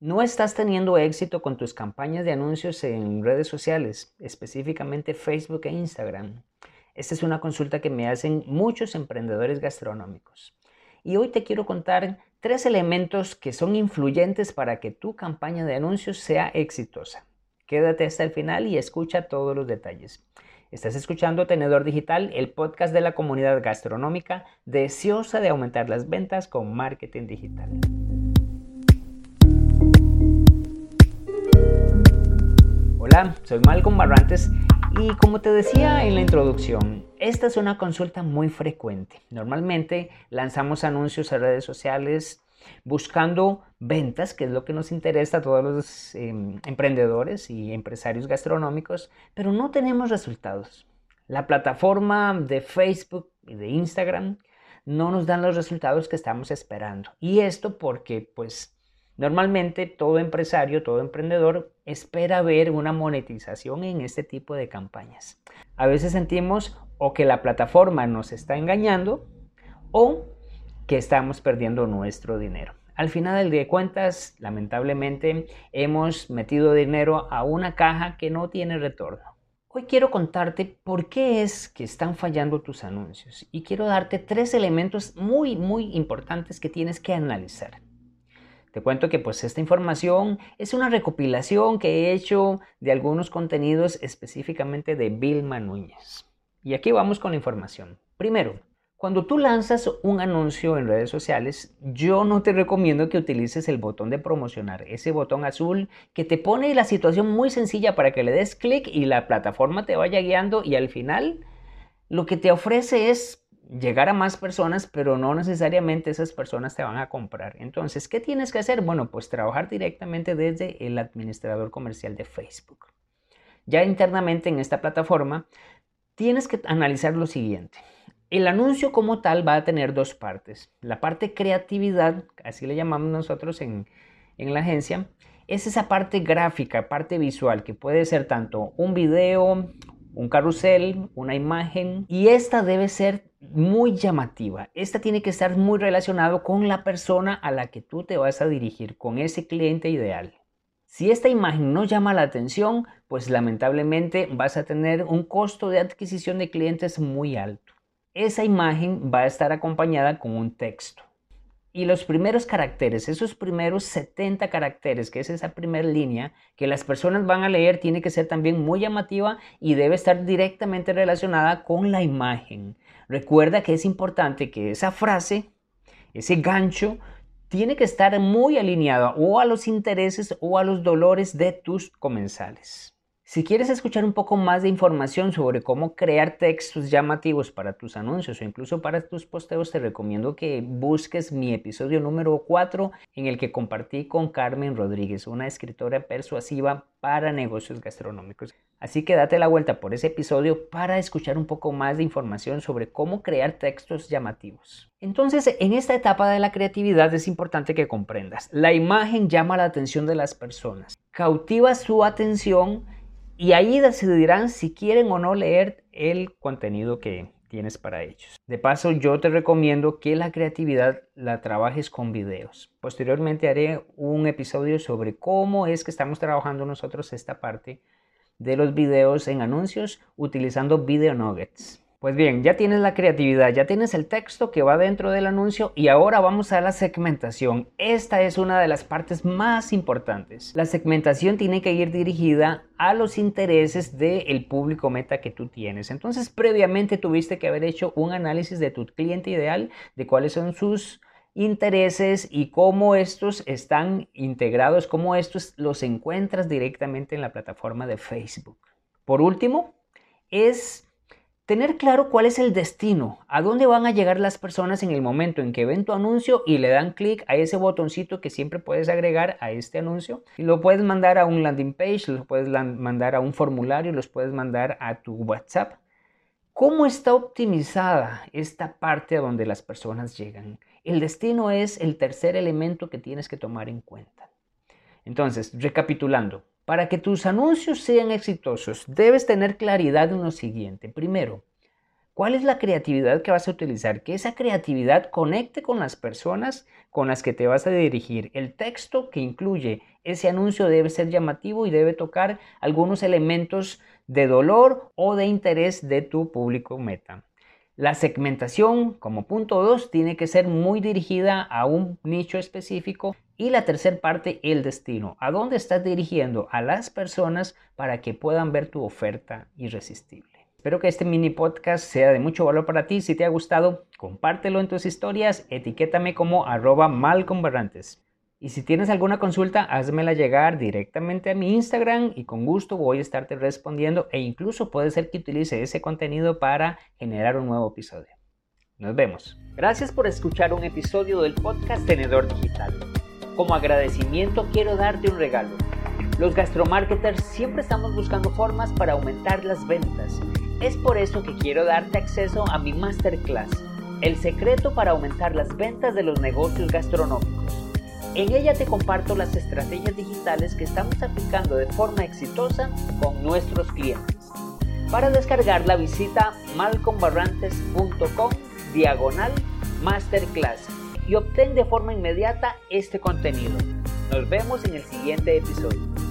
no estás teniendo éxito con tus campañas de anuncios en redes sociales, específicamente Facebook e Instagram. Esta es una consulta que me hacen muchos emprendedores gastronómicos. Y hoy te quiero contar tres elementos que son influyentes para que tu campaña de anuncios sea exitosa. Quédate hasta el final y escucha todos los detalles. Estás escuchando Tenedor Digital, el podcast de la comunidad gastronómica deseosa de aumentar las ventas con marketing digital. Hola, soy Malcolm Barrantes y como te decía en la introducción, esta es una consulta muy frecuente. Normalmente lanzamos anuncios a redes sociales buscando ventas, que es lo que nos interesa a todos los em, emprendedores y empresarios gastronómicos, pero no tenemos resultados. La plataforma de Facebook y de Instagram no nos dan los resultados que estamos esperando. Y esto porque pues Normalmente todo empresario, todo emprendedor espera ver una monetización en este tipo de campañas. A veces sentimos o que la plataforma nos está engañando o que estamos perdiendo nuestro dinero. Al final de cuentas, lamentablemente, hemos metido dinero a una caja que no tiene retorno. Hoy quiero contarte por qué es que están fallando tus anuncios y quiero darte tres elementos muy, muy importantes que tienes que analizar. Te cuento que pues esta información es una recopilación que he hecho de algunos contenidos específicamente de Vilma Núñez. Y aquí vamos con la información. Primero, cuando tú lanzas un anuncio en redes sociales, yo no te recomiendo que utilices el botón de promocionar, ese botón azul que te pone la situación muy sencilla para que le des clic y la plataforma te vaya guiando y al final lo que te ofrece es llegar a más personas, pero no necesariamente esas personas te van a comprar. Entonces, ¿qué tienes que hacer? Bueno, pues trabajar directamente desde el administrador comercial de Facebook. Ya internamente en esta plataforma, tienes que analizar lo siguiente. El anuncio como tal va a tener dos partes. La parte creatividad, así le llamamos nosotros en, en la agencia, es esa parte gráfica, parte visual, que puede ser tanto un video, un carrusel, una imagen, y esta debe ser muy llamativa. Esta tiene que estar muy relacionado con la persona a la que tú te vas a dirigir, con ese cliente ideal. Si esta imagen no llama la atención, pues lamentablemente vas a tener un costo de adquisición de clientes muy alto. Esa imagen va a estar acompañada con un texto. Y los primeros caracteres, esos primeros 70 caracteres, que es esa primera línea que las personas van a leer, tiene que ser también muy llamativa y debe estar directamente relacionada con la imagen. Recuerda que es importante que esa frase, ese gancho, tiene que estar muy alineado o a los intereses o a los dolores de tus comensales. Si quieres escuchar un poco más de información sobre cómo crear textos llamativos para tus anuncios o incluso para tus posteos, te recomiendo que busques mi episodio número 4 en el que compartí con Carmen Rodríguez, una escritora persuasiva para negocios gastronómicos. Así que date la vuelta por ese episodio para escuchar un poco más de información sobre cómo crear textos llamativos. Entonces, en esta etapa de la creatividad es importante que comprendas. La imagen llama la atención de las personas, cautiva su atención y ahí decidirán si quieren o no leer el contenido que tienes para ellos. De paso, yo te recomiendo que la creatividad la trabajes con videos. Posteriormente haré un episodio sobre cómo es que estamos trabajando nosotros esta parte de los videos en anuncios utilizando video nuggets. Pues bien, ya tienes la creatividad, ya tienes el texto que va dentro del anuncio y ahora vamos a la segmentación. Esta es una de las partes más importantes. La segmentación tiene que ir dirigida a los intereses del público meta que tú tienes. Entonces, previamente tuviste que haber hecho un análisis de tu cliente ideal, de cuáles son sus intereses y cómo estos están integrados, cómo estos los encuentras directamente en la plataforma de Facebook. Por último, es Tener claro cuál es el destino, a dónde van a llegar las personas en el momento en que ven tu anuncio y le dan clic a ese botoncito que siempre puedes agregar a este anuncio. Y lo puedes mandar a un landing page, lo puedes mandar a un formulario, los puedes mandar a tu WhatsApp. ¿Cómo está optimizada esta parte a donde las personas llegan? El destino es el tercer elemento que tienes que tomar en cuenta. Entonces, recapitulando, para que tus anuncios sean exitosos, debes tener claridad en lo siguiente. Primero, ¿Cuál es la creatividad que vas a utilizar? Que esa creatividad conecte con las personas con las que te vas a dirigir. El texto que incluye ese anuncio debe ser llamativo y debe tocar algunos elementos de dolor o de interés de tu público meta. La segmentación, como punto 2, tiene que ser muy dirigida a un nicho específico. Y la tercera parte, el destino. ¿A dónde estás dirigiendo a las personas para que puedan ver tu oferta irresistible? Espero que este mini podcast sea de mucho valor para ti. Si te ha gustado, compártelo en tus historias, etiquétame como arroba. Y si tienes alguna consulta, házmela llegar directamente a mi Instagram y con gusto voy a estarte respondiendo e incluso puede ser que utilice ese contenido para generar un nuevo episodio. Nos vemos. Gracias por escuchar un episodio del podcast Tenedor Digital. Como agradecimiento quiero darte un regalo. Los gastromarketers siempre estamos buscando formas para aumentar las ventas es por eso que quiero darte acceso a mi masterclass, El secreto para aumentar las ventas de los negocios gastronómicos. En ella te comparto las estrategias digitales que estamos aplicando de forma exitosa con nuestros clientes. Para descargarla visita malcombarrantes.com diagonal masterclass y obtén de forma inmediata este contenido. Nos vemos en el siguiente episodio.